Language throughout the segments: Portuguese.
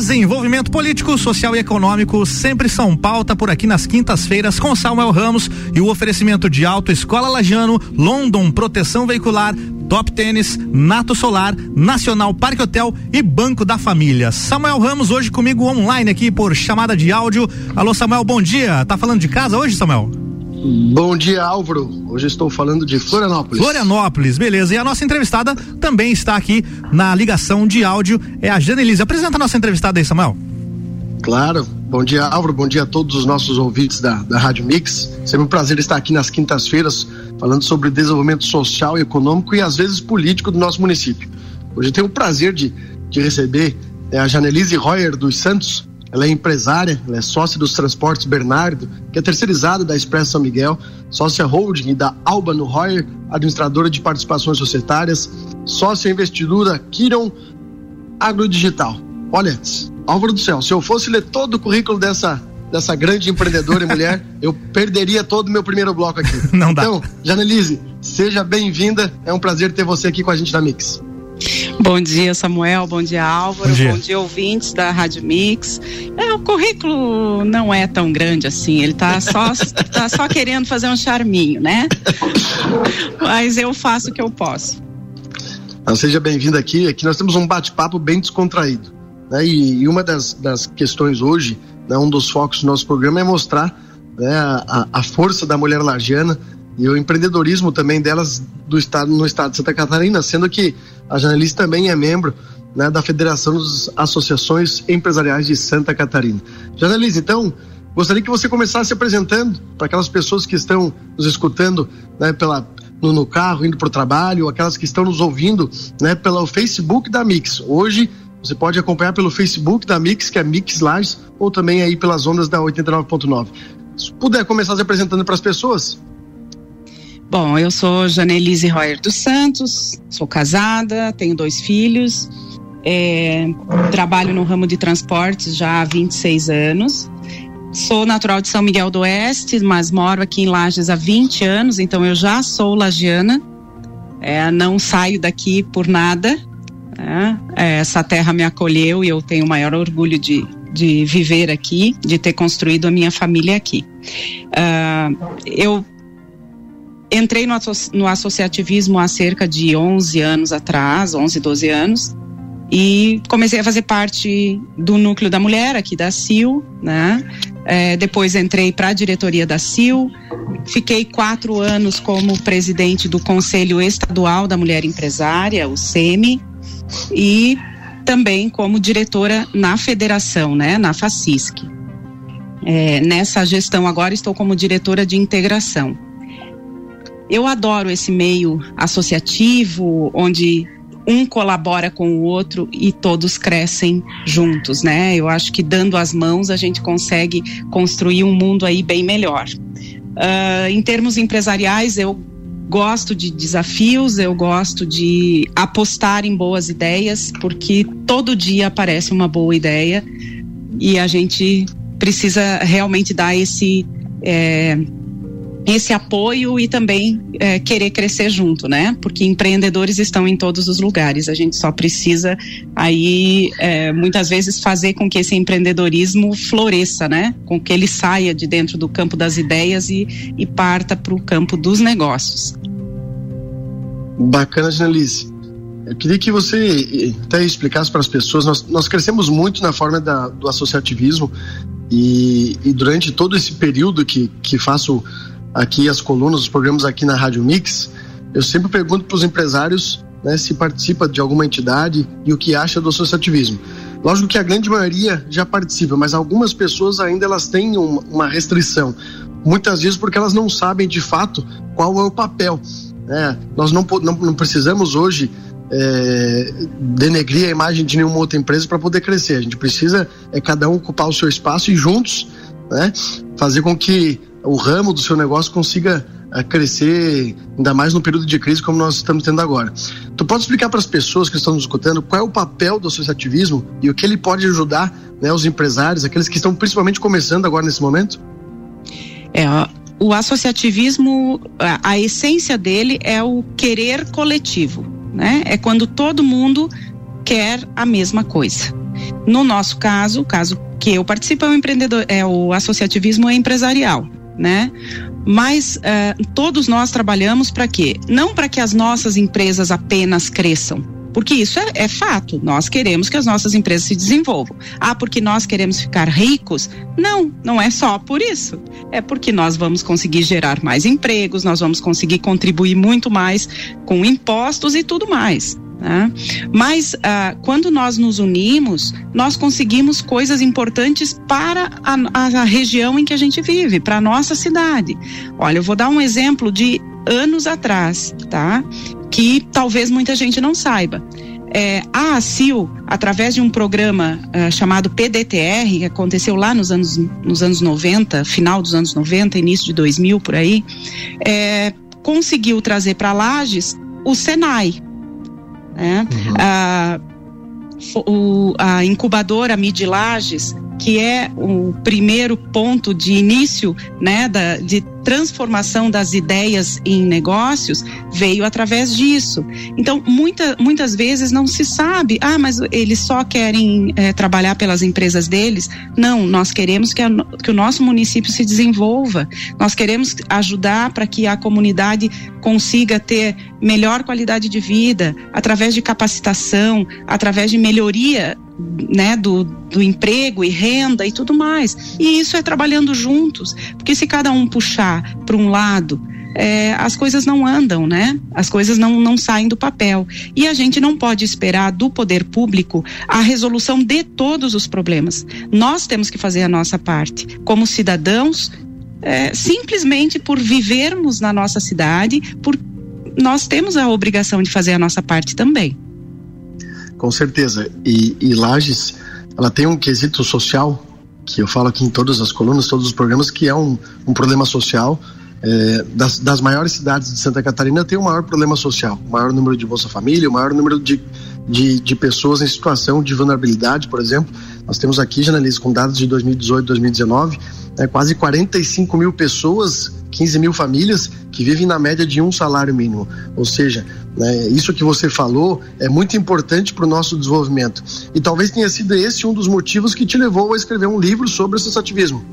Desenvolvimento político, social e econômico sempre são pauta por aqui nas quintas-feiras com Samuel Ramos e o oferecimento de Auto Escola Lagiano, London Proteção Veicular, Top Tênis, Nato Solar, Nacional Parque Hotel e Banco da Família. Samuel Ramos hoje comigo online aqui por chamada de áudio. Alô Samuel, bom dia. Tá falando de casa hoje, Samuel? Bom dia, Álvaro. Hoje estou falando de Florianópolis. Florianópolis, beleza. E a nossa entrevistada também está aqui na ligação de áudio, é a Janelise. Apresenta a nossa entrevistada aí, Samuel. Claro. Bom dia, Álvaro. Bom dia a todos os nossos ouvintes da, da Rádio Mix. Sempre um prazer estar aqui nas quintas-feiras falando sobre desenvolvimento social e econômico e às vezes político do nosso município. Hoje tenho o prazer de, de receber é, a Janelise Royer dos Santos, ela é empresária, ela é sócia dos Transportes Bernardo, que é terceirizada da Expresso São Miguel, sócia holding da Alba no Royer, administradora de participações societárias, sócia investidora Kiron Agrodigital. Olha, Álvaro do Céu, se eu fosse ler todo o currículo dessa dessa grande empreendedora e mulher, eu perderia todo o meu primeiro bloco aqui. Não dá. Então, Janelise, seja bem-vinda. É um prazer ter você aqui com a gente na Mix. Bom dia, Samuel. Bom dia, Álvaro. Bom dia, Bom dia ouvintes da Rádio Mix. É, o currículo não é tão grande assim. Ele tá só, tá só querendo fazer um charminho, né? Mas eu faço o que eu posso. Então, seja bem-vindo aqui. Aqui nós temos um bate-papo bem descontraído. Né? E, e, uma das, das questões hoje, né, um dos focos do nosso programa é mostrar né, a, a força da mulher lagiana e o empreendedorismo também delas do estado no estado de Santa Catarina, sendo que a Janelice também é membro né, da Federação das Associações Empresariais de Santa Catarina. Janelice, então, gostaria que você começasse se apresentando para aquelas pessoas que estão nos escutando né, pela, no, no, carro, indo para o trabalho, aquelas que estão nos ouvindo né, pelo Facebook da Mix. Hoje você pode acompanhar pelo Facebook da Mix, que é Mix Lages, ou também aí pelas ondas da 89.9. Se puder começar se apresentando para as pessoas. Bom, eu sou Janelise Royer dos Santos, sou casada, tenho dois filhos, é, trabalho no ramo de transportes já há 26 anos. Sou natural de São Miguel do Oeste, mas moro aqui em Lages há 20 anos, então eu já sou lagiana. É, não saio daqui por nada. É, essa terra me acolheu e eu tenho o maior orgulho de, de viver aqui, de ter construído a minha família aqui. Uh, eu entrei no, no associativismo há cerca de 11 anos atrás, 11, 12 anos, e comecei a fazer parte do núcleo da mulher aqui da CIL, né? É, depois entrei para a diretoria da CIL, fiquei quatro anos como presidente do Conselho Estadual da Mulher Empresária, o SEMI, e também como diretora na federação, né, na FACISC. É, nessa gestão agora estou como diretora de integração. Eu adoro esse meio associativo, onde um colabora com o outro e todos crescem juntos, né? Eu acho que dando as mãos a gente consegue construir um mundo aí bem melhor. Uh, em termos empresariais, eu gosto de desafios, eu gosto de apostar em boas ideias, porque todo dia aparece uma boa ideia e a gente precisa realmente dar esse. É, esse apoio e também é, querer crescer junto, né? Porque empreendedores estão em todos os lugares. A gente só precisa aí é, muitas vezes fazer com que esse empreendedorismo floresça, né? Com que ele saia de dentro do campo das ideias e, e parta para o campo dos negócios. Bacana, Janelice. Eu queria que você até explicasse para as pessoas. Nós, nós crescemos muito na forma da, do associativismo e, e durante todo esse período que, que faço aqui as colunas, os programas aqui na Rádio Mix, eu sempre pergunto para os empresários né, se participa de alguma entidade e o que acha do associativismo. Lógico que a grande maioria já participa, mas algumas pessoas ainda elas têm uma restrição. Muitas vezes porque elas não sabem de fato qual é o papel. Né? Nós não, não, não precisamos hoje é, denegrir a imagem de nenhuma outra empresa para poder crescer. A gente precisa é cada um ocupar o seu espaço e juntos né, fazer com que o ramo do seu negócio consiga uh, crescer, ainda mais no período de crise como nós estamos tendo agora. Tu pode explicar para as pessoas que estão nos escutando qual é o papel do associativismo e o que ele pode ajudar né, os empresários, aqueles que estão principalmente começando agora nesse momento? É, o associativismo, a, a essência dele é o querer coletivo, né? É quando todo mundo quer a mesma coisa. No nosso caso, o caso que eu participo é o empreendedor, é o associativismo empresarial, né? Mas uh, todos nós trabalhamos para quê? Não para que as nossas empresas apenas cresçam, porque isso é, é, fato. Nós queremos que as nossas empresas se desenvolvam. Ah, porque nós queremos ficar ricos? Não, não é só por isso. É porque nós vamos conseguir gerar mais empregos, nós vamos conseguir contribuir muito mais com impostos e tudo mais. Né? Mas ah, quando nós nos unimos, nós conseguimos coisas importantes para a, a, a região em que a gente vive, para a nossa cidade. Olha, eu vou dar um exemplo de anos atrás, tá? Que talvez muita gente não saiba. É, a ACIL, através de um programa uh, chamado PDTR, que aconteceu lá nos anos, nos anos 90, final dos anos 90, início de 2000, por aí, é, conseguiu trazer para Lages o Senai, né? Uhum. A, o, a incubadora Midilages, que é o primeiro ponto de início né, da, de transformação das ideias em negócios veio através disso. Então, muita, muitas vezes não se sabe, ah, mas eles só querem é, trabalhar pelas empresas deles. Não, nós queremos que, a, que o nosso município se desenvolva, nós queremos ajudar para que a comunidade consiga ter melhor qualidade de vida através de capacitação, através de melhoria né, do, do emprego e renda e tudo mais. E isso é trabalhando juntos, porque se cada um puxar para um lado, é, as coisas não andam, né? As coisas não, não saem do papel. E a gente não pode esperar do poder público a resolução de todos os problemas. Nós temos que fazer a nossa parte. Como cidadãos, é, simplesmente por vivermos na nossa cidade, por nós temos a obrigação de fazer a nossa parte também. Com certeza. E, e Lages, ela tem um quesito social, que eu falo aqui em todas as colunas, todos os programas, que é um, um problema social. É, das, das maiores cidades de Santa Catarina tem o maior problema social, o maior número de Bolsa Família, o maior número de, de, de pessoas em situação de vulnerabilidade, por exemplo. Nós temos aqui, Janelise, com dados de 2018 2019, é, quase 45 mil pessoas, 15 mil famílias que vivem na média de um salário mínimo. Ou seja, né, isso que você falou é muito importante para o nosso desenvolvimento. E talvez tenha sido esse um dos motivos que te levou a escrever um livro sobre associativismo.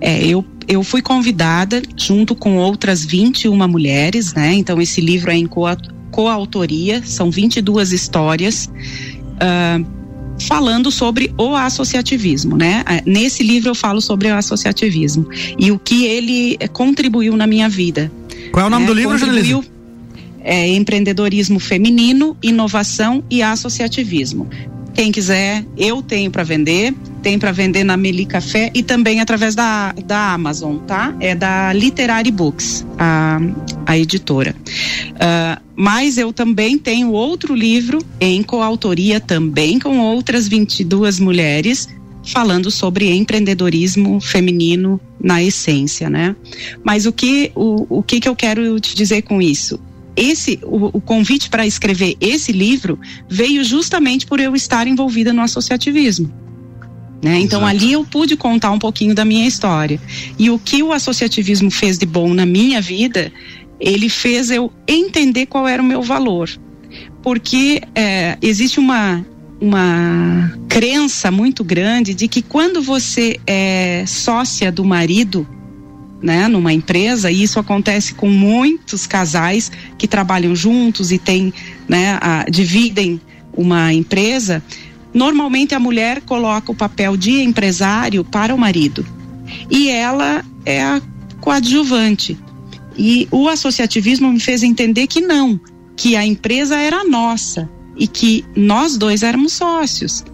É, eu, eu fui convidada junto com outras 21 mulheres, né? Então esse livro é em coautoria, são 22 histórias. Uh, falando sobre o associativismo, né? É, nesse livro eu falo sobre o associativismo e o que ele é, contribuiu na minha vida. Qual é o nome é, do livro, Janelise? É empreendedorismo feminino, inovação e associativismo. Quem quiser, eu tenho para vender, tem para vender na Meli Café e também através da, da Amazon, tá? É da Literary Books, a, a editora. Uh, mas eu também tenho outro livro em coautoria também com outras 22 mulheres falando sobre empreendedorismo feminino na essência, né? Mas o que o, o que, que eu quero te dizer com isso? Esse o, o convite para escrever esse livro veio justamente por eu estar envolvida no associativismo. Né? Então ali eu pude contar um pouquinho da minha história. E o que o associativismo fez de bom na minha vida, ele fez eu entender qual era o meu valor. Porque é, existe uma, uma crença muito grande de que quando você é sócia do marido, né, numa empresa, e isso acontece com muitos casais que trabalham juntos e têm, né, a, dividem uma empresa, normalmente a mulher coloca o papel de empresário para o marido e ela é a coadjuvante. E o associativismo me fez entender que não, que a empresa era nossa e que nós dois éramos sócios.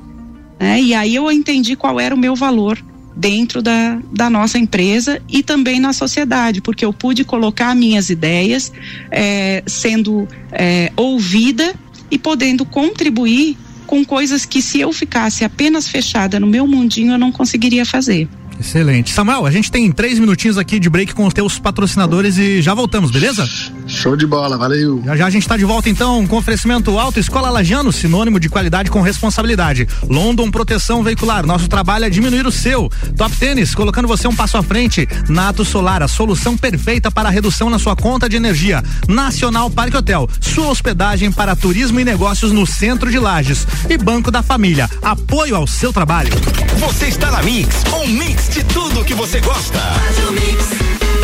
Né? E aí eu entendi qual era o meu valor dentro da, da nossa empresa e também na sociedade, porque eu pude colocar minhas ideias é, sendo é, ouvida e podendo contribuir com coisas que se eu ficasse apenas fechada no meu mundinho eu não conseguiria fazer. Excelente. Samuel, a gente tem três minutinhos aqui de break com os teus patrocinadores e já voltamos, beleza? Show de bola, valeu. Já já a gente está de volta então com oferecimento Alto Escola Lajano, sinônimo de qualidade com responsabilidade. London Proteção Veicular, nosso trabalho é diminuir o seu. Top Tênis, colocando você um passo à frente. Nato Solar, a solução perfeita para a redução na sua conta de energia. Nacional Parque Hotel, sua hospedagem para turismo e negócios no centro de Lages. E Banco da Família, apoio ao seu trabalho. Você está na Mix, um mix de tudo que você gosta. Faz o mix.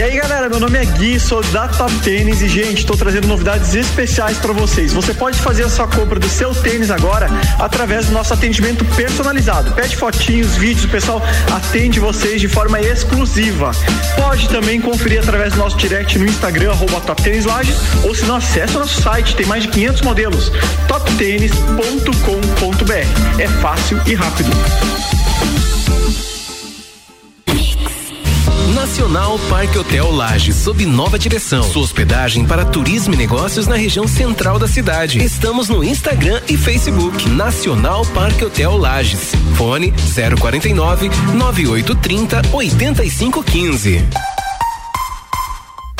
E aí galera, meu nome é Gui, sou da Top Tênis e gente, estou trazendo novidades especiais para vocês. Você pode fazer a sua compra do seu tênis agora através do nosso atendimento personalizado. Pede fotinhos, vídeos, o pessoal atende vocês de forma exclusiva. Pode também conferir através do nosso direct no Instagram, arroba Top Tênis Lages, ou se não, acessa o nosso site, tem mais de 500 modelos, toptênis.com.br. É fácil e rápido. Nacional Parque Hotel Lages, sob nova direção. Sua hospedagem para turismo e negócios na região central da cidade. Estamos no Instagram e Facebook. Nacional Parque Hotel Lages. Fone 049 9830 8515.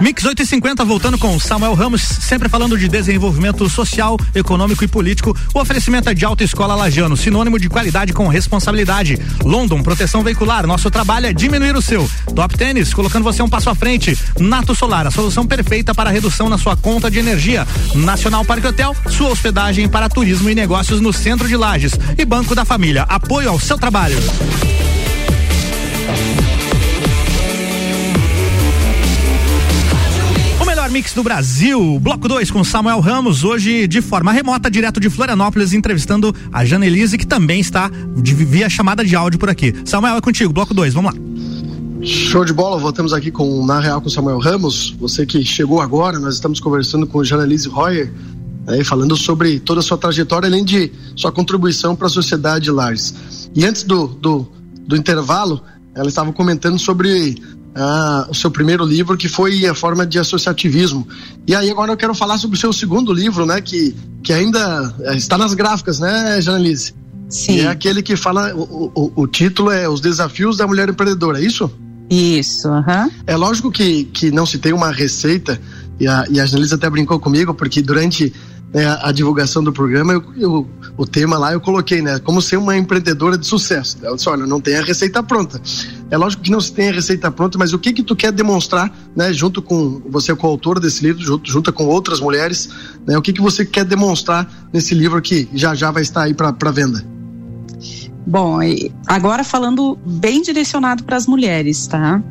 Mix 850 voltando com Samuel Ramos, sempre falando de desenvolvimento social, econômico e político. O oferecimento é de autoescola Lajano, sinônimo de qualidade com responsabilidade. London, proteção veicular. Nosso trabalho é diminuir o seu. Top Tênis, colocando você um passo à frente. Nato Solar, a solução perfeita para redução na sua conta de energia. Nacional Parque Hotel, sua hospedagem para turismo e negócios no centro de Lages. E Banco da Família, apoio ao seu trabalho. Mix do Brasil. Bloco 2 com Samuel Ramos, hoje de forma remota, direto de Florianópolis, entrevistando a Janelise, que também está de, via chamada de áudio por aqui. Samuel, é contigo, bloco 2, vamos lá. Show de bola, voltamos aqui com Na Real com Samuel Ramos. Você que chegou agora, nós estamos conversando com Janelise Royer, aí, falando sobre toda a sua trajetória, além de sua contribuição para a sociedade Lars. E antes do, do, do intervalo, ela estava comentando sobre ah, o seu primeiro livro, que foi a forma de associativismo. E aí agora eu quero falar sobre o seu segundo livro, né? Que, que ainda eh, está nas gráficas, né, Janelise? Sim. é aquele que fala, o, o, o, título é Os Desafios da Mulher Empreendedora, é isso? Isso, uhum. É lógico que, que não se tem uma receita, e a, e a Janelise até brincou comigo, porque durante né, a, divulgação do programa, eu, eu, o tema lá eu coloquei, né? Como ser uma empreendedora de sucesso. Ela disse, olha, não tem a receita pronta. É lógico que não se tem a receita pronta, mas o que que tu quer demonstrar, né? Junto com, você é coautor desse livro, junto, junto com outras mulheres, né? O que que você quer demonstrar nesse livro que já já vai estar aí para venda? Bom, agora falando bem direcionado para as mulheres, tá?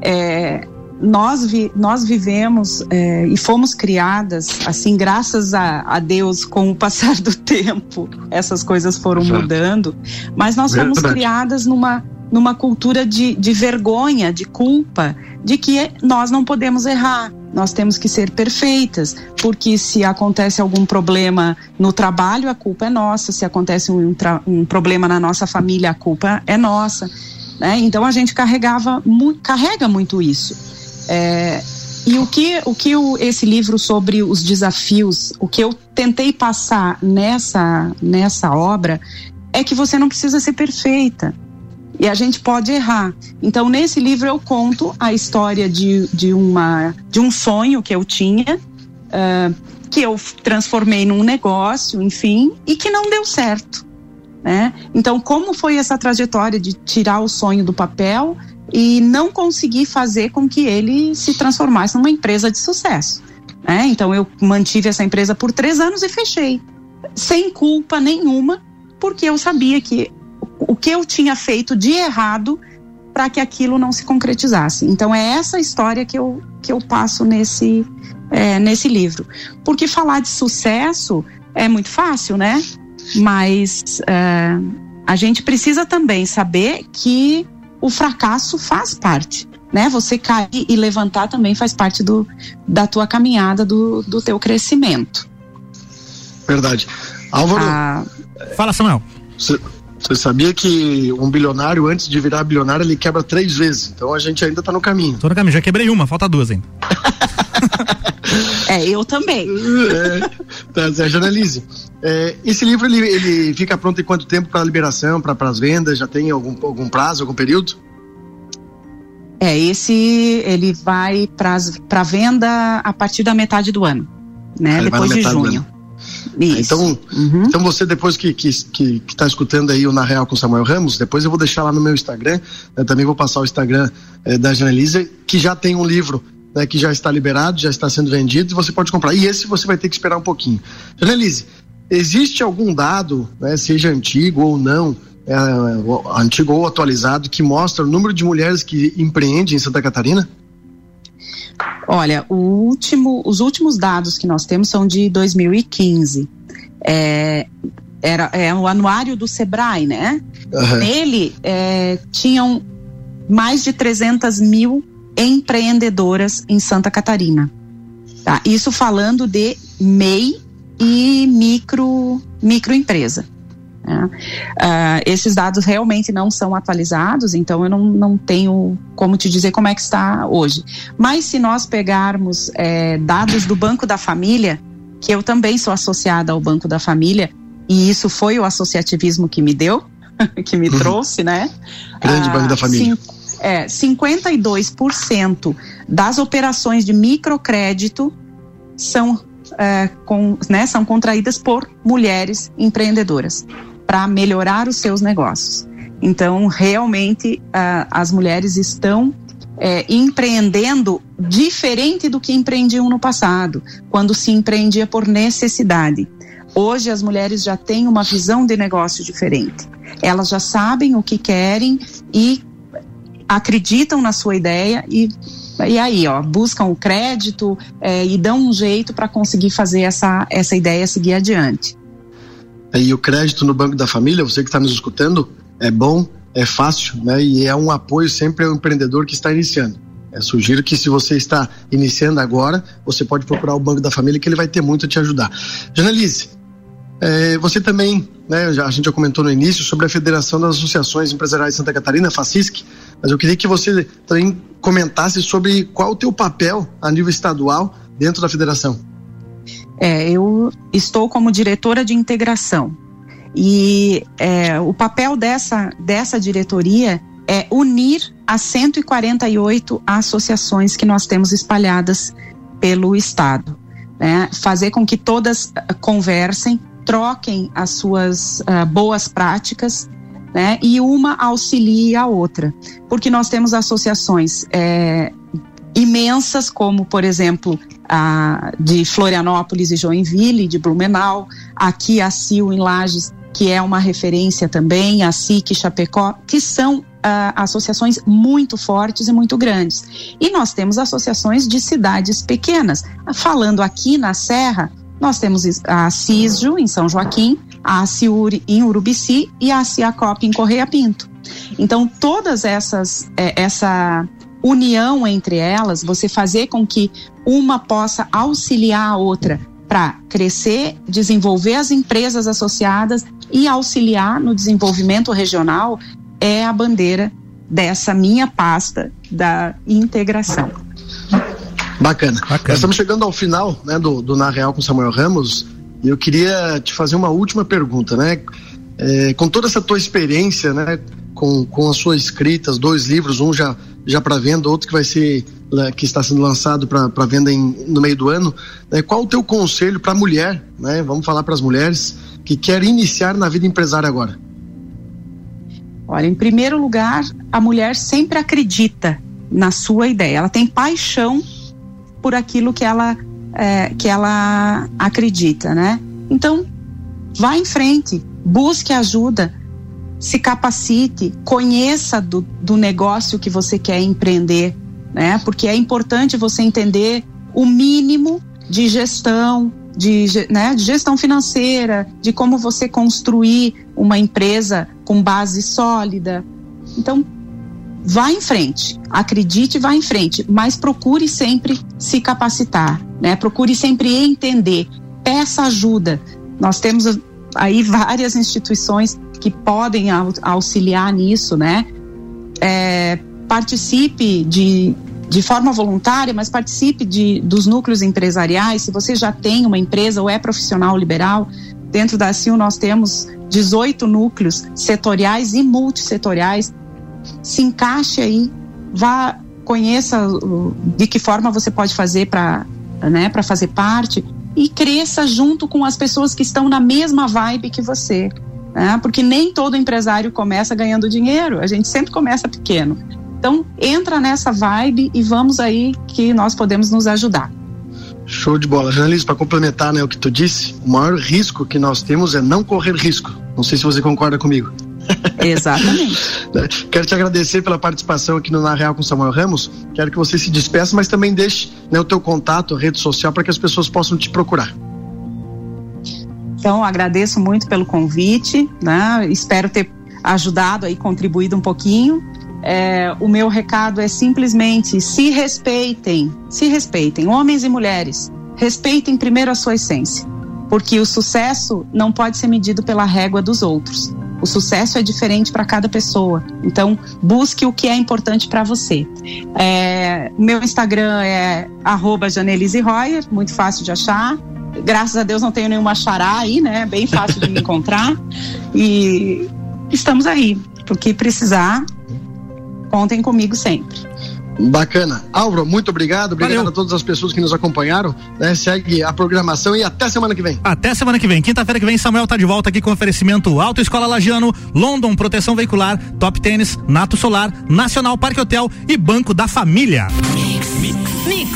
É, nós, vi, nós vivemos é, e fomos criadas, assim, graças a, a, Deus, com o passar do tempo, essas coisas foram Exato. mudando, mas nós fomos criadas numa, numa cultura de, de vergonha, de culpa, de que nós não podemos errar, nós temos que ser perfeitas, porque se acontece algum problema no trabalho, a culpa é nossa, se acontece um, um problema na nossa família, a culpa é nossa. Né? Então a gente carregava, mu carrega muito isso. É, e o que, o que o, esse livro sobre os desafios, o que eu tentei passar nessa, nessa obra, é que você não precisa ser perfeita e a gente pode errar. Então, nesse livro eu conto a história de, de, uma, de um sonho que eu tinha, uh, que eu transformei num negócio, enfim, e que não deu certo. Né? Então, como foi essa trajetória de tirar o sonho do papel e não conseguir fazer com que ele se transformasse numa empresa de sucesso? Né? Então, eu mantive essa empresa por três anos e fechei, sem culpa nenhuma, porque eu sabia que o que eu tinha feito de errado para que aquilo não se concretizasse. Então é essa história que eu, que eu passo nesse, é, nesse livro. Porque falar de sucesso é muito fácil, né? Mas é, a gente precisa também saber que o fracasso faz parte. Né? Você cair e levantar também faz parte do, da tua caminhada, do, do teu crescimento. Verdade. Álvaro. Ah, Fala, Samuel. Você sabia que um bilionário, antes de virar bilionário, ele quebra três vezes. Então a gente ainda está no caminho. Tô no caminho, já quebrei uma, falta duas ainda. é, eu também. É, tá, Zé, Janelise. É, esse livro ele, ele fica pronto em quanto tempo para liberação, para as vendas? Já tem algum, algum prazo, algum período? É, esse ele vai para venda a partir da metade do ano, né? Depois de junho. Isso. Então, uhum. então você depois que que que está escutando aí o Na Real com Samuel Ramos, depois eu vou deixar lá no meu Instagram, né, também vou passar o Instagram eh, da Janelisa, que já tem um livro né, que já está liberado, já está sendo vendido e você pode comprar. E esse você vai ter que esperar um pouquinho. Janelise, existe algum dado, né, seja antigo ou não, é, antigo ou atualizado, que mostra o número de mulheres que empreendem em Santa Catarina? Olha, último, os últimos dados que nós temos são de 2015. É, era, é o anuário do Sebrae, né? Uhum. Nele é, tinham mais de 300 mil empreendedoras em Santa Catarina. Tá? Isso falando de MEI e micro microempresa. Né? Uh, esses dados realmente não são atualizados, então eu não, não tenho como te dizer como é que está hoje. Mas se nós pegarmos é, dados do Banco da Família, que eu também sou associada ao Banco da Família, e isso foi o associativismo que me deu, que me uhum. trouxe, né? Grande Banco da Família. Cinco, é, 52% das operações de microcrédito são, é, com, né, são contraídas por mulheres empreendedoras para melhorar os seus negócios. Então, realmente, uh, as mulheres estão é, empreendendo diferente do que empreendiam no passado, quando se empreendia por necessidade. Hoje as mulheres já têm uma visão de negócio diferente. Elas já sabem o que querem e acreditam na sua ideia e, e aí, ó, buscam o crédito é, e dão um jeito para conseguir fazer essa, essa ideia seguir adiante. E o crédito no Banco da Família, você que está nos escutando, é bom, é fácil, né? E é um apoio sempre ao empreendedor que está iniciando. É, sugiro que se você está iniciando agora, você pode procurar o Banco da Família que ele vai ter muito a te ajudar. Janelise, é, você também, né, a gente já comentou no início sobre a Federação das Associações Empresariais de Santa Catarina, FACISC, mas eu queria que você também comentasse sobre qual o teu papel a nível estadual dentro da federação. É, eu estou como diretora de integração e é, o papel dessa, dessa diretoria é unir as 148 associações que nós temos espalhadas pelo Estado. Né? Fazer com que todas uh, conversem, troquem as suas uh, boas práticas né? e uma auxilie a outra. Porque nós temos associações é, imensas, como, por exemplo, a de Florianópolis e Joinville, de Blumenau, aqui a CIL em Lages que é uma referência também, a SIC Chapecó, que são uh, associações muito fortes e muito grandes. E nós temos associações de cidades pequenas. Falando aqui na Serra, nós temos a CISJO em São Joaquim, a CIURI em Urubici e a CIACOP em Correia Pinto. Então, todas essas, é, essa união entre elas, você fazer com que uma possa auxiliar a outra para crescer, desenvolver as empresas associadas e auxiliar no desenvolvimento regional é a bandeira dessa minha pasta da integração. Bacana. Bacana. Nós estamos chegando ao final né, do, do Na Real com Samuel Ramos eu queria te fazer uma última pergunta, né? É, com toda essa tua experiência, né, com, com a sua escrita, os dois livros, um já, já para venda, outro que vai ser que está sendo lançado para venda em, no meio do ano. Né, qual o teu conselho para a mulher, né? Vamos falar para as mulheres que querem iniciar na vida empresária agora. Olha, em primeiro lugar, a mulher sempre acredita na sua ideia. Ela tem paixão por aquilo que ela é, que ela acredita, né? Então, vá em frente, busque ajuda, se capacite, conheça do, do negócio que você quer empreender, né? Porque é importante você entender o mínimo de gestão, de, né, de gestão financeira, de como você construir uma empresa com base sólida. Então, vá em frente, acredite, vá em frente, mas procure sempre se capacitar, né? Procure sempre entender, peça ajuda. Nós temos aí várias instituições que podem auxiliar nisso, né? É, participe de, de forma voluntária, mas participe de, dos núcleos empresariais. Se você já tem uma empresa ou é profissional liberal, dentro da CIL nós temos 18 núcleos setoriais e multissetoriais se encaixe aí, vá, conheça de que forma você pode fazer para né, para fazer parte e cresça junto com as pessoas que estão na mesma vibe que você. Né? Porque nem todo empresário começa ganhando dinheiro, a gente sempre começa pequeno. Então, entra nessa vibe e vamos aí que nós podemos nos ajudar. Show de bola. Janelise, para complementar né, o que tu disse, o maior risco que nós temos é não correr risco. Não sei se você concorda comigo. Exatamente. Quero te agradecer pela participação aqui no Na Real com Samuel Ramos. Quero que você se despeça, mas também deixe né, o teu contato, a rede social, para que as pessoas possam te procurar. Então, agradeço muito pelo convite, né? Espero ter ajudado aí, contribuído um pouquinho. É, o meu recado é simplesmente se respeitem, se respeitem, homens e mulheres. Respeitem primeiro a sua essência, porque o sucesso não pode ser medido pela régua dos outros. O sucesso é diferente para cada pessoa. Então, busque o que é importante para você. É, meu Instagram é Janelise Royer, muito fácil de achar. Graças a Deus não tenho nenhuma xará aí, né? Bem fácil de me encontrar. E estamos aí. O que precisar, contem comigo sempre. Bacana. Álvaro, muito obrigado. Obrigado Valeu. a todas as pessoas que nos acompanharam. Né? Segue a programação e até semana que vem. Até semana que vem. Quinta-feira que vem, Samuel tá de volta aqui com oferecimento Autoescola Lagiano, London Proteção Veicular, Top Tênis, Nato Solar, Nacional Parque Hotel e Banco da Família. Mix, mix, mix.